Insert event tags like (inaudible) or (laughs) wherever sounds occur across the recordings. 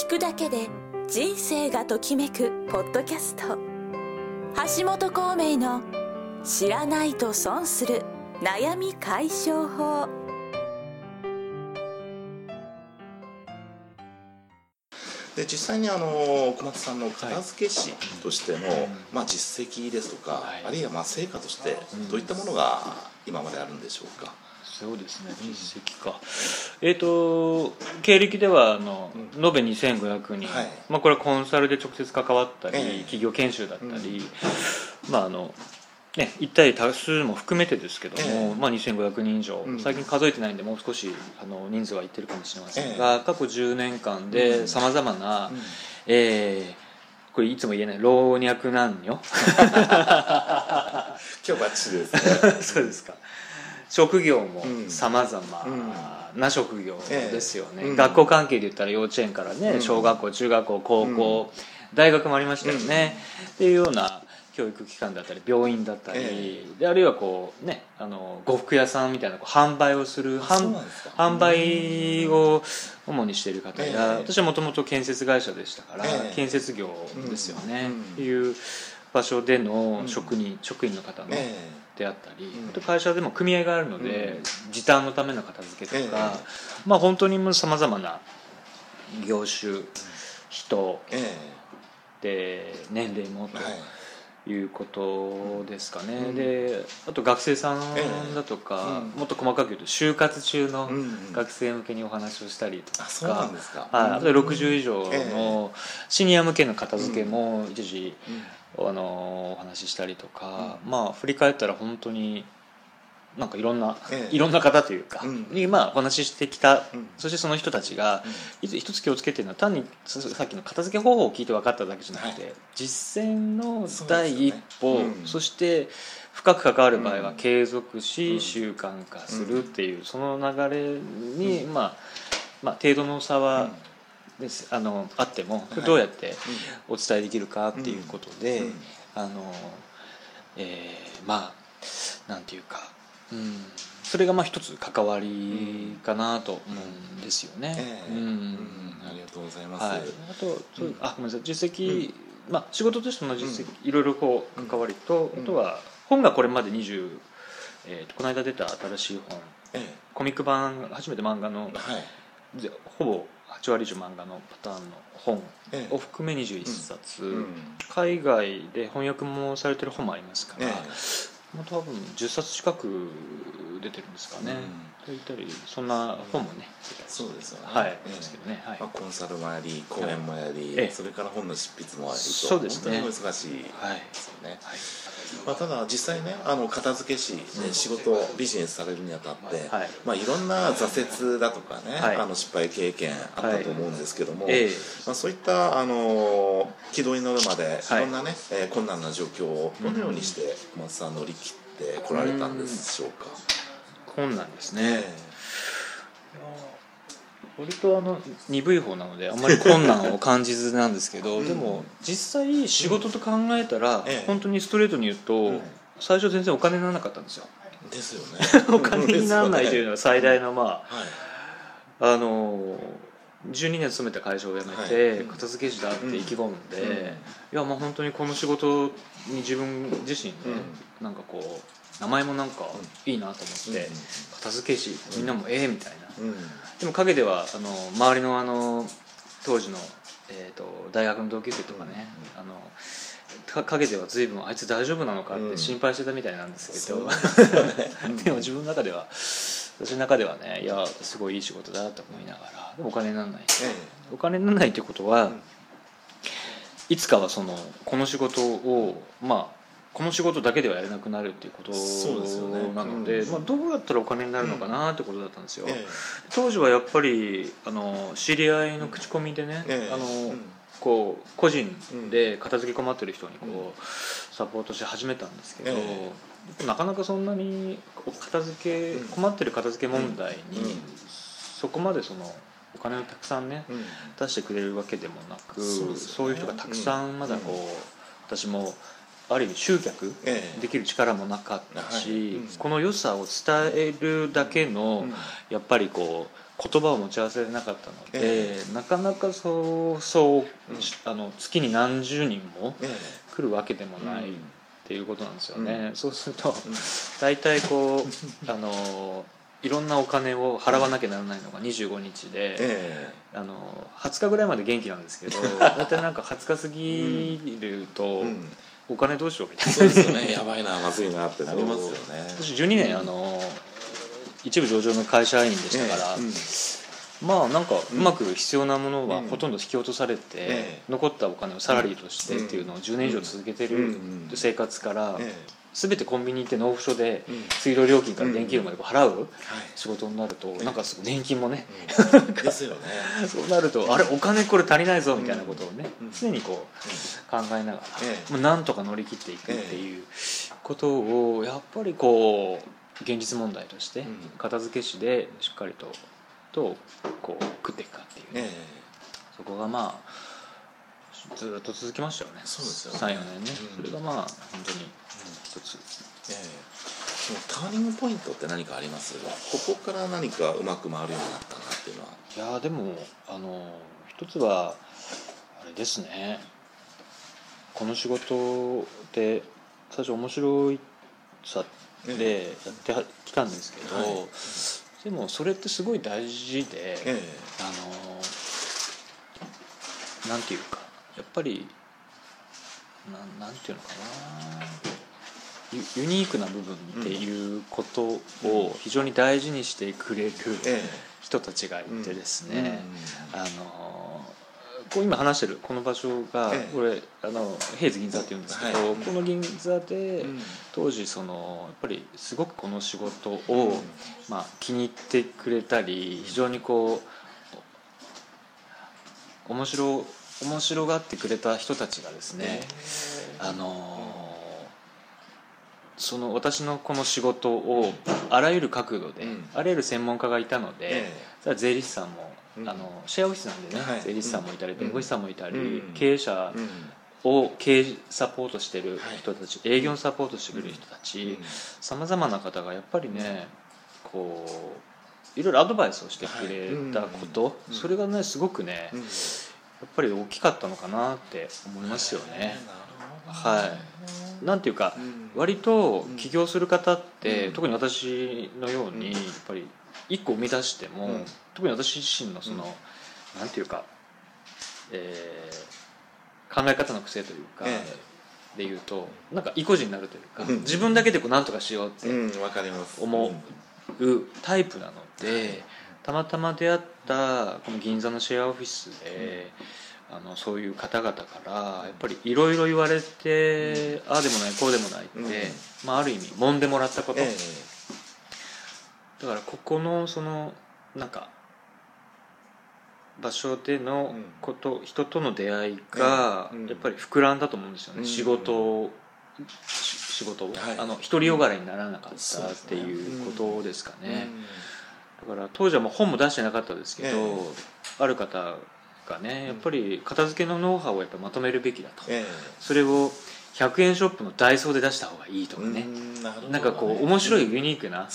聞くだけで人生がときめくポッドキャスト。橋本孔明の「知らないと損する悩み解消法」で実際にあの小松さんの片付け師としての、まあ、実績ですとか、はい。あるいはまあ成果としてどういったものが今まであるんでしょうか、そうですね。実績か、えっ、と経歴ではあの、延べ2500人、はい。まあ、これはコンサルで直接関わったり、ええ。企業研修だったり、まああのね、一対多数も含めてですけども、ええ。まあ、2500人以上、うん。最近数えてないんでもう少しあの人数はいってるかもしれませんえが、過去10年間でさまざまな、うん。えーこれいつも言えない老若男女。(laughs) 今日バッチリですね。(laughs) そうですか職業もうん。さまざまな職業ですよね、学校関係で言ったら幼稚園からね、うん。小学校中学校高校、大学もありましたよね、っていうような教育機関だったり病院だったり、えであるいはこうねあの呉服屋さんみたいなこう販売をする販売を主にしている方や、ええ。私はもともと建設会社でしたから、ええ。建設業ですよね、うん。っていう場所での職人、職員の方のえであったり、うん。会社でも組合があるので、時短のための片付けとか、えまあ本当にさまざまな業種人ええ。で年齢もえはい。ということですかね、うん。であと学生さんだとか、ええうん。もっと細かく言うと就活中のうん学生向けにお話をしたりとか、あそうなんですか。はい、あとで60以上えのシニア向けの片付けも一時、うんあのお話ししたりとか、まあ振り返ったら本当になんかいろんな、ええ。いろんな方というか、うん。にまあお話ししてきた、うん。そしてその人たちが、いつ一つ気をつけてるの？は単にささっきの片付け方法を聞いて分かっただけじゃなくて、はい。実践の第一歩そ,、うん。して深く関わる場合はうん継続し、うん。習慣化するっていう、その流れに、まあまあ程度の差は、ですあのあってもはい。どうやってお伝えできるかっていうことで、うん。あのえーまあなんていうか、うん、それがまあ一つ関わりかなと思うんですよね。ありがとうございます、はい、あと、あごめんなさい。実績、まあ、仕事としての実績、いろいろこう関わりと、うんあとは本がこれまで20、えーとこの間出た新しい本。えコミック版初めて漫画のほぼ8割以上漫画のパターンの本ええ。を含め21冊、うん。海外で翻訳もされてる本もありますから、えもう多分10冊近く出てるんですかね、と言ったりそんな本もね、そうですよね。はい、ええ。ですけどね、はい。まあ、コンサルもやり講演もやり、ええ。それから本の執筆もやりと。そうですね。本当に難しいではいすよね、はいまあ、ただ実際ねあの片付け師で仕事ビジネスされるにあたって、はい。まあ、いろんな挫折だとかね、はい。あの失敗経験あったと思うんですけども、ええ。まあ、そういったあの軌道に乗るまでいはい。ろんなね、えー困難な状況をどのようにして小松さん乗り切ってこられたんでしょうか、困難ですね、え割とあの鈍い方なのであんまり困難を感じずなんですけど、(laughs) でも実際仕事と考えたら、ええ。本当にストレートに言うと、うん。最初全然お金にならなかったんですよ。えですよね。(laughs) お金にならないというのが最大のまはい。ああの12年勤めた会社を辞めて、はい。片付け師だって意気込んで、うん。いやまあ本当にこの仕事に自分自身ね、なんかこう名前もなんかいいなと思って、うん片付け師みんなもええみたいな、うん。でも陰ではあの周りのあの当時の、えー、と大学の同級生とかね、あのか陰では随分あいつ大丈夫なのかって心配してたみたいなんですけど、(laughs) でも自分の中では私の中ではねいやすごいいい仕事だと思いながらでもお金にならない。えお金にならないってことは、うん。いつかはそのこの仕事をまあこの仕事だけではやれなくなるっていうことそうですよね。なので、うん。まあ、どうやったらお金になるのかなってことだったんですよ、え当時はやっぱりあの知り合いの口コミでね、ええ。あのうん。こう個人で片付け困ってる人にこうサポートし始めたんですけど、えなかなかそんなに片付けうん。困ってる片付け問題にうん。そこまでそのお金をたくさんねうん。出してくれるわけでもなくそうね。そういう人がたくさんまだこう、私もある意味集客ええ。できる力もなかったし、この良さを伝えるだけの、うん。やっぱりこう言葉を持ち合わせなかったので、えなかなかそうそう、うん。あの月に何十人もえ来るわけでもないっうん。ていうことなんですよね、うそうするとん。大体こう (laughs) あのいろんなお金を払わなきゃならないのが25日で、えあの20日ぐらいまで元気なんですけど (laughs) 大体なんか20日過ぎると、えうん。お金どうしようみたいな。そうですよね。やばいなまずいなって。なりますよね。私12年あの一部上場の会社員でしたから、ええうん。まあなんかうまく必要なものはうん。ほとんど引き落とされて、ええ。残ったお金をサラリーとしてっていうのを10年以上続けてるうん。生活から、え全てコンビニ行って納付書で水道料金から電気料まで払うはい仕事になるとえなんか年金もね。うん。(laughs) ですよね。そうなるとあれお金これ足りないぞみたいなことをねうん。常にこう考えながらなんとか乗り切っていくっていうことをやっぱりこう現実問題としてうん。片付け師でしっかりととこう食っていくかっていうそこがまあずっと続きましたよね。そうですよね。34年ね。うん。それがまあ本当に一つ。ええ。そのターニングポイントって何かあります？ここから何かうまく回るようになったなっていうのは。いやーでもあの一つはあれですね。この仕事って最初面白いさでやってはきたんですけど、はい。でもそれってすごい大事で、え。あのなんていうかやっぱりなんなんていうのかな。ユユニークな部分っていうことを非常に大事にしてくれるええ。人たちがいてですえね、あのこう今話してるこの場所が、ええ。これあの平津銀座っていうんですけど、はい。この銀座で、うん。当時そのやっぱりすごくこの仕事を、うん。まあ、気に入ってくれたり非常にこう面白面白がってくれた人たちがですね、あのその私のこの仕事をあらゆる角度で、うん。あらゆる専門家がいたので、えそれは税理士さんも、うん。あのシェアオフィスなんでね、はい。税理士さんもいたりうん。弁護士さんもいたり、うん。経営者うん。を経営サポートしてる人たち、営業サポートしてくれる人たちうん。さまざまな方がやっぱりねこういろいろアドバイスをしてくれたこと、それがねすごくね、っぱり大きかったのかなって思いますよね。はい。なんていうかうん。割と起業する方って、うん。特に私のように、うん。やっぱり一個生み出しても、うん。特に私自身のその、なんていうか、えー考え方の癖というか、えでいうとなんか意固地になるというか、うん。自分だけでこうなんとかしようってうん。わかります。思うタイプなので、たまたま出会ったこの銀座のシェアオフィスで、あのそういう方々からやっぱりいろいろ言われて、ああでもないこうでもないって、うん。まあ、ある意味揉んでもらったこと、えだからここのそのなんか場所でのこと、人との出会いがうん。やっぱり膨らんだと思うんですよね、うん。仕事をし仕事を、はい。あの独りよがらにならなかったっていうことですかえね、だから当時はもう本も出してなかったですけど、えある方がねやっぱり片付けのノウハウをやっぱまとめるべきだと、えそれを100円ショップのダイソーで出した方がいいとかね、うんなんかこう面白いユニークな、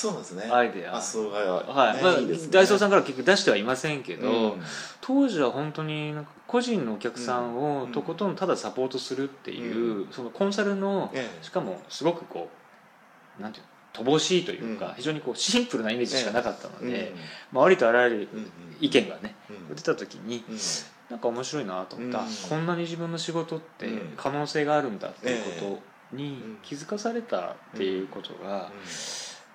アイデア。はい。まあダイソーさんから結局出してはいませんけど、うん。当時は本当に個人のお客さんうんをとことんただサポートするっていう、そのコンサルのええ。しかもすごくこうなんていうの？乏しいというか、うん。非常にこうシンプルなイメージしかなかったのうん。で、まあ、ありとあらゆる意見がね、うん。出た時にうん。なんか面白いなと思った、うん。こんなに自分の仕事ってうん。可能性があるんだっていうことにうん気づかされたっていうことが、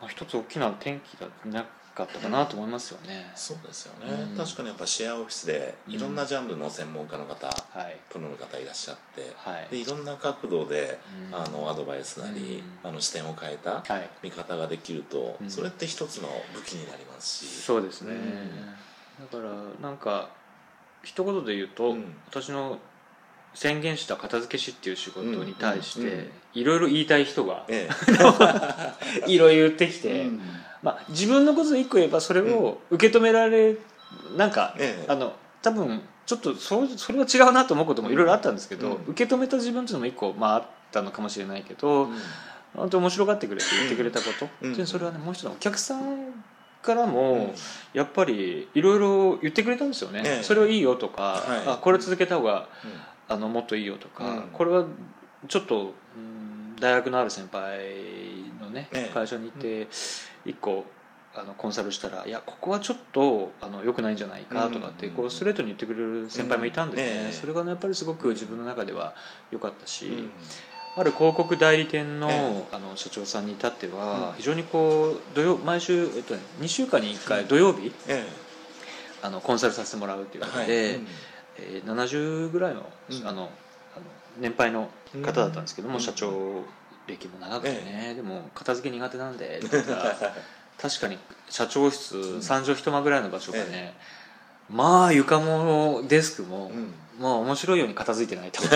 まあ、一つ大きな転機だなかったかなと思いますよね。そうですよね、うん。確かにやっぱシェアオフィスでいろんなジャンルの専門家の方、はいプロの方いらっしゃってはい。でいろんな角度で、うん。あのアドバイスなり、うん。あの視点を変えたはい。見方ができると、うん。それって一つの武器になりますし。そうですね、うん。だからなんか一言で言うと、うん。私の宣言した片付け師っていう仕事に対しうん。うん。ていろいろ言いたい人がえ (laughs) いろいろ言ってきえて、まあ、自分のことで一個言えばそれを受け止められなんか、ええ。あの多分ちょっとそうそれは違うなと思うこともいろいろあったんですけど、うん。受け止めた自分っていうのも一個、まあ、あったのかもしれないけど、本当に面白がってくれて言ってくれたこと、うん。でそれはねもう一つのお客さんからもやっぱりいろいろ言ってくれたんですよね、ええ。それはいいよとか、はい。あこれ続けた方があのもっといいよとか、うん。これはちょっと、うん大学のある先輩のね、ええ。会社に行って一個あのコンサルしたら「いやここはちょっとあの良くないんじゃないか」とかってうん。こうストレートに言ってくれる先輩もいたんでね、うん。ええそれがねやっぱりすごく自分の中では良かったし、うん。ある広告代理店の,、えあの社長さんに至ってはうん。非常にこう土曜毎週、えっとね、2週間に1回土曜日えあのコンサルさせてもらうっていうえことで、うん。えー70ぐらいの,、うん。あのあの年配の方だったんですけども、うん。社長歴も長くてね、でも片付け苦手なんで (laughs) って言ったら確かに社長室3畳一間ぐらいの場所がね、えまあ床もデスクも、うん。まあ面白いように片付いてないと。(laughs)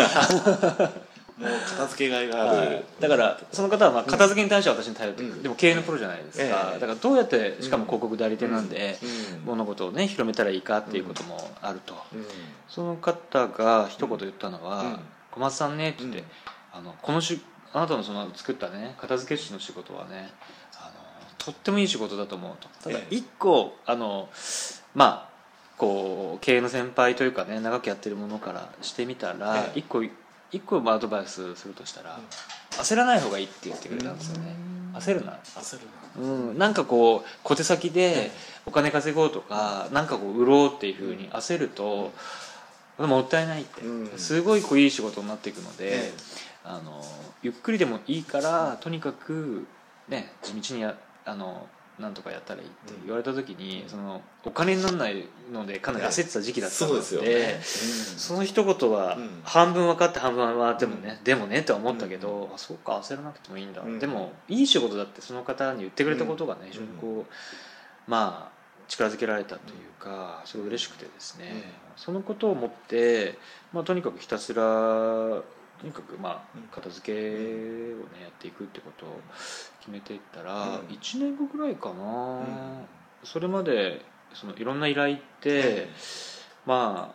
もう片付けがいがある、だからその方はまあ片付けに対しては私に頼ってくる、うん。でも経営のプロじゃないですか、ええ。だからどうやってしかも広告代理店なんで、うん。物事をね広めたらいいかっていうこともあると、うん。その方が一言言ったのは「うん小松さんね」って言って、うん。あのこのしあなたのその作ったね片付け師の仕事はねあのとってもいい仕事だと思うと。ただええ。一個あのまあこう経営の先輩というかね長くやってるものからしてみたら、ええ。一個一個まあアドバイスするとしたら、焦らない方がいいって言ってくれたんですよね、焦るな。焦るうん、なんかこう小手先えでえお金稼ごうとか、なんかこう売ろうっていうふうに焦ると、もったいないって、うん。すごいこういい仕事になっていくので、ええあのゆっくりでもいいからとにかくね地道にやあのなんとかやったらいいって言われた時に、そのお金にならないのでかなり焦ってた時期だったので、そうでその一言はうん。半分分かって半分はでもね、でもねとは思ったけど、あそうか焦らなくてもいいんだ、うん。でもいい仕事だってその方に言ってくれたことがね、うん。非常にこうまあ力づけられたというかすごい嬉しくてですね、うん。そのことを思って、まあ、とにかくひたすらとにかくまうん。あ片付けをねやっていくってことを決めていったら、うん。1年後ぐらいかな、うん。それまでそのいろんな依頼って、えま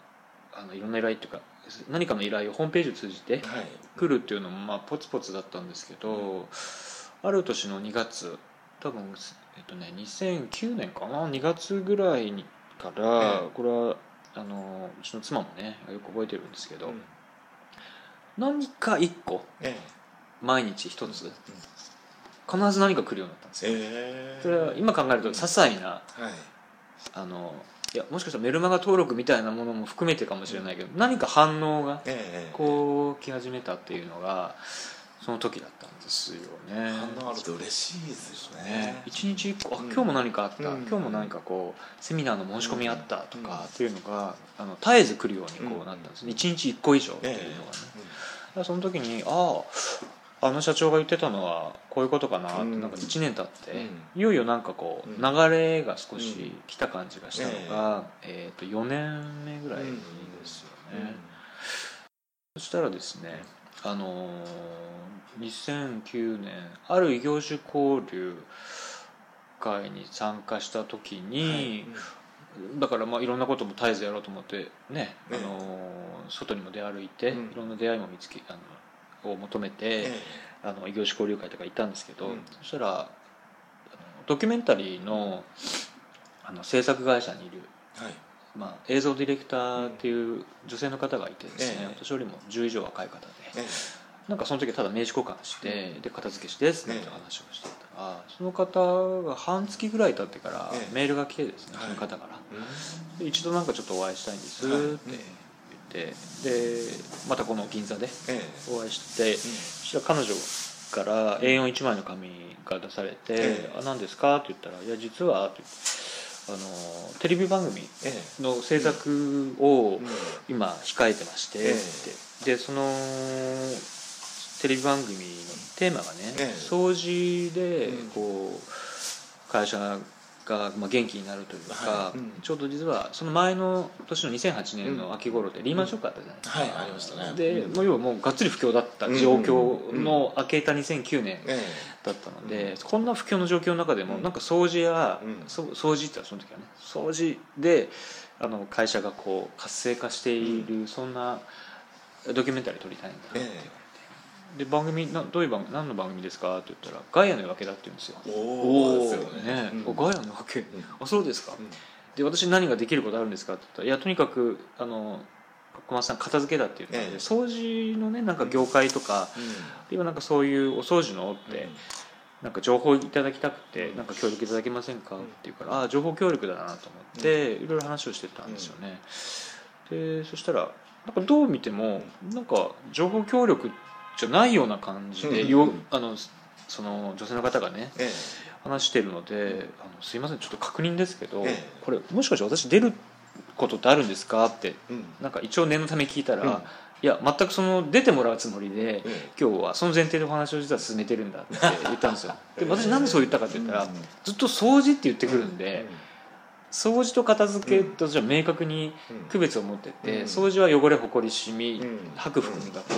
ああのいろんな依頼っていうか何かの依頼をホームページを通じて来るっていうのもまあポツポツだったんですけど、ある年の2月多分、えっとね、2009年かな？2月ぐらいにから、ええこれはあのうちの妻もねよく覚えてるんですけど、うん何か1個え毎日1つえ必ず何か来るようになったんですよ。ええ。それは今考えると些細なはい。あのいやもしかしたらメルマガ登録みたいなものも含めてかもしれないけど、何か反応がええ。こう来始めたっていうのがその時だったんですよね。反応あると。嬉しいですよね。ね一日一個あうん。今日も何かあった、うん。今日も何かこうセミナーの申し込みあったとうん。かっていうのがあの絶えず来るようにこうなったんですね。一日一個以上っていうのがね、だからその時にあああの社長が言ってたのはこういうことかなって、うん。なんか1年経って、うん。いよいよなんかこううん。流れが少し来た感じがしたのが、えー、と4年目ぐらいですよね、そしたらですねあのー2009年ある異業種交流会に参加した時に、だからまあいろんなことも絶えずやろうと思ってね、あのー外にも出歩いて、うん。いろんな出会いも見つけあのを求めて、えあの異業種交流会とか行ったんですけど、うん。そしたらドキュメンタリーのあの制作会社にいる、えはいまあ、映像ディレクターっていう女性の方がいてですね、ええ私よりも10以上若い方で、えなんかその時はただ名刺交換して、うん。で片付けしてですねって話をしてたら、その方が半月ぐらい経ってからええ。メールが来てですね、はい。その方から。一度なんかちょっとお会いしたいんですはいって言って、でまたこの銀座でえお会いして、そしたら彼女から A41 枚の紙が出されて「ええ。あ何ですか?」って言ったら「いや実は」って言ってあのテレビ番組ええ。の制作をうん。今控えてまして、でそのテレビ番組のテーマがね、ええ。掃除でうん。こう会社がまあ元気になるというか、はい。うん。ちょうど実はその前の年の2008年の秋頃でリーマンショックあったじゃないですか、はいありましたね。で、うんもう要はもうがっつり不況だった状況の明けた2009年えだったので、こん。な不況の状況の中でもなんか掃除や、掃除ってその時はね掃除であの会社がこう活性化している、そんなドキュメンタリー撮りたいんだって言われて、で番組などういう番何の番組ですか?」って言ったら「ガイアの夜明けだ」って言うんですよ。おおですよね。うん。おガイアの夜明け、ん。あそうですか、うん。で私何ができることあるんですか？って言ったら「いやとにかくあの小松さん片付けだ」って言ったので、ええ。掃除のねなんか業界とか、今なんかそういうお掃除のって、なんか情報いただきたくて、うん。なんか協力いただけませんか、うん。って言うからああ情報協力だなと思って、いろいろ話をしてたんですよね、でそしたらなんかどう見てもなんか情報協力じゃないような感じで、うんよあのその女性の方がねえ話してるので「あのすいませんちょっと確認ですけど、ええ。これもしかして私出ることってあるんですか?」ってえうん。なんか一応念のため聞いたら「うん。いや全くその出てもらうつもりで、え今日はその前提でお話を実は進めてるんだって言ったんですよ。(laughs) で私なんでそう言ったかって言ったら、うん。ずっと掃除って言ってくるんで、掃除と片付けとじゃ明確に区別を持ってて、うん。掃除は汚れほこりシミ、うん。吐く服磨く、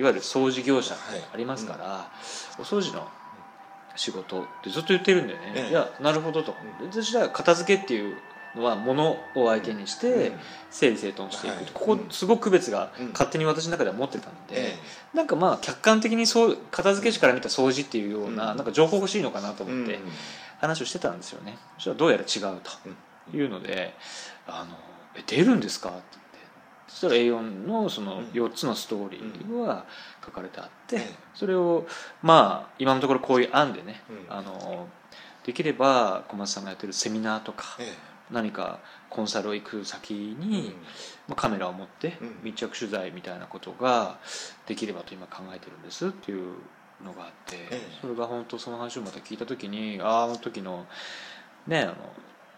いわゆる掃除業者はい。ありますから、お掃除の仕事ってずっと言ってるんでね、ええ。いやなるほどと、で私は片付けっていうのは物を相手にして整理整頓していく、はい。ここすごく区別がうん。勝手に私の中では持ってたんで、えなんかまあ客観的にそう片付け師から見た掃除っていうような,、うん。なんか情報欲しいのかなとえ思ってうん。話をしてたんですよね。そしたらどうやら違うというので「あのえ出るんですか?」ってそしたら A4 のそのうん。4つのストーリーが書かれてあって、ええそれをまあ今のところこういう案でね、うん。あのできれば小松さんがやってるセミナーとか、え何かコンサルを行く先えに、まあ、カメラを持ってうん。密着取材みたいなことができればと今考えてるんですっていうのがあって、ええ。それが本当その話をまた聞いた時にあああの時のねあの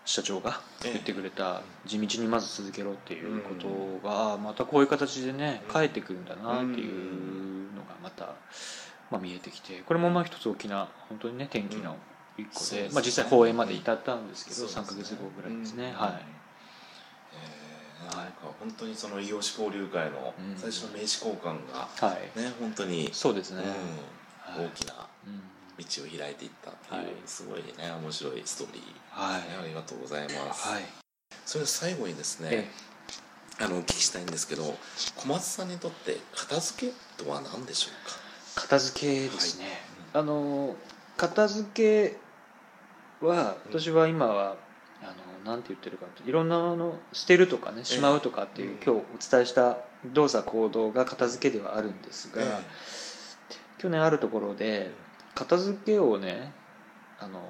社長が言ってくれた地道にまず続けろっていうことがまたこういう形でねうん。返ってくるんだなっていうのがまた、まあ、見えてきてこれもまあ一つ大きな本当にね転機の一個で,、まあ、実際放映まで至ったんですけどそうですね。3か月後ぐらいですね、うん。はい。えーなんか本当にその異業種交流会のうん。最初の名刺交換がはい、ね本当にそうですね、うん。大きなうん道を開いていったってはい。いうすごいね面白いストーリー。はい。ねありがとうございます。はい。それで最後にですえねあのお聞きしたいんですけど小松さんにとって片付けとは何でしょうか？片付けですね、あの片付けは私は今はあのなんて言ってるかといろんなあの捨てるとかねしまうとかっていう、うん。今日お伝えした動作行動が片付けではあるんですが、え去年あるところで片付けをねあの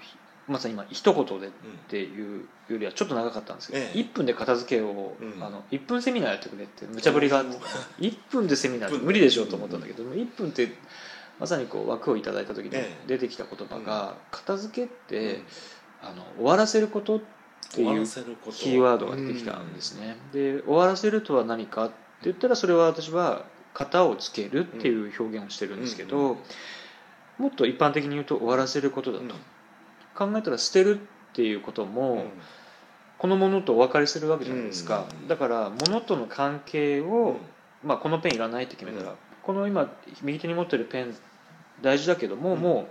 ひまさに今一言でっていうよりはちょっと長かったんですけど、ええ。1分で片付けを、うん。あの1分セミナーやってくれって無茶ぶりがあって1分でセミナーって無理でしょうと思ったんだけど1分ってまさにこう枠をいただいた時にええ。出てきた言葉が「片付けって、うん。あの終わらせること」っていうキーワードが出てきたんですね、で終わらせるとは何かって言ったらそれは私は型をつけるっていう表現をしてるんですけど、うんもっと一般的に言うと終わらせることだと、うん。考えたら捨てるっていうことも、うん。このものとお別れするわけじゃないですか、うん。だから物との関係を、まあ、このペンいらないって決めたら、うん。この今右手に持ってるペン大事だけども、うん。も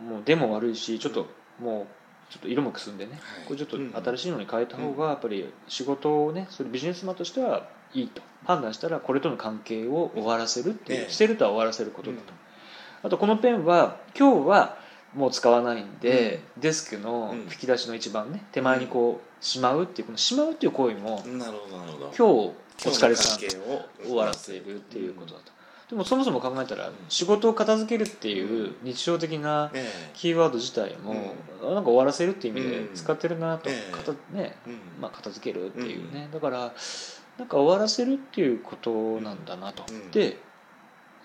うもうでも悪いしちょっともうちょっと色もくすんでね、はい。これちょっとうん。新しいのに変えた方がやっぱり仕事をねそれビジネスマンとしてはいいと。判断したらこれとの関係を終わらせるっていう、ええ。捨てるとは終わらせることだと、あとこのペンは今日はもう使わないんで、デスクのうん。引き出しの一番ね手前にこうしまうっていうこのしまうっていう行為もうんなるほどなるほど。今日お疲れさんを終わらせるっていうことだと、でもそもそも考えたら仕事を片付けるっていう日常的なえキーワード自体も、あなんか終わらせるっていう意味でうん。使ってるなと、ええ。片ねまあ、片付けるっていうね、だからなんか終わらせるっていうことなんだなと、うん。で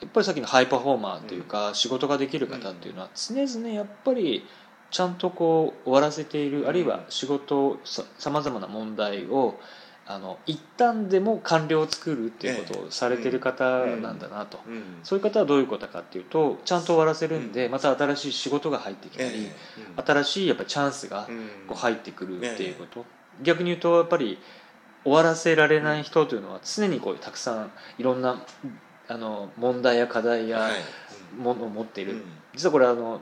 やっぱりさっきのハイパフォーマーというか、仕事ができる方っていうのは常々やっぱりちゃんとこう終わらせているあるいは仕事さまざまな問題をあの一旦でも完了を作るっていうことをされてる方なんだなと、うん。そういう方はどういうことかっていうとちゃんと終わらせるんで、また新しい仕事が入ってきたり、ええ。新しいやっぱチャンスがうん。こう入ってくるっていうこと、逆に言うとやっぱり終わらせられない人というのは常にこうたくさんいろんなあの問題や課題やはい。ものを持っている、うん。実はこれあの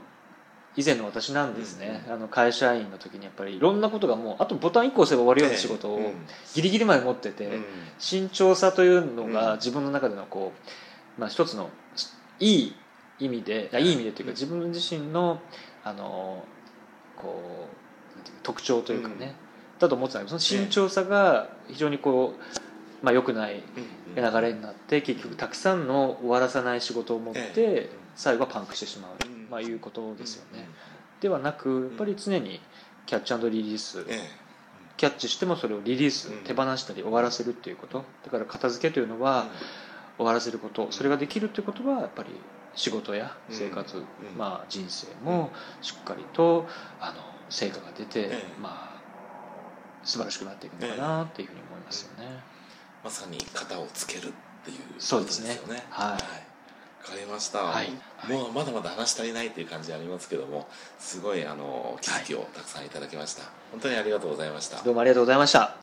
以前の私なんですね、あの会社員の時にやっぱりいろんなことがもうあとボタン1個押せば終わるような仕事をギリギリまで持ってて、うん。慎重さというのうん。が自分の中でのこうまあ、一つのいい意味でい。い意味でというか自分自身のあのこう特徴というかね、だと思ってたけどその慎重さが非常にこう、まあ、良くない流れになって結局たくさんの終わらさない仕事を持って最後はパンクしてしまう、まあ、いうことですよね。ではなくやっぱり常にキャッチリリース、キャッチしてもそれをリリース手放したり終わらせるっていうこと。だから片付けというのは終わらせること。それができるっていうことはやっぱり仕事や生活、まあ、人生もしっかりとあの成果が出て、まあ素晴らしくなっていくのかなっていうふうに思いますよね。まさに型をつけるっていうそうですね。はい。わ、かりました、はい、もうまだまだ話足りないっていう感じありますけどもすごいあの気づきをたくさんいただきました、はい、本当にありがとうございました。どうもありがとうございました。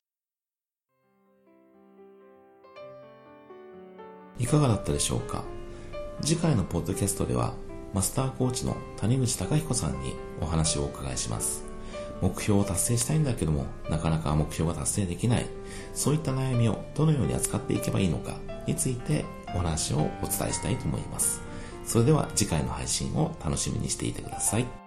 いかがだったでしょうか？次回のポッドキャストではマスターコーチの谷口隆彦さんにお話をお伺いします目標を達成したいんだけども、なかなか目標が達成できない。そういった悩みをどのように扱っていけばいいのかについてお話をお伝えしたいと思います。それでは次回の配信を楽しみにしていてください。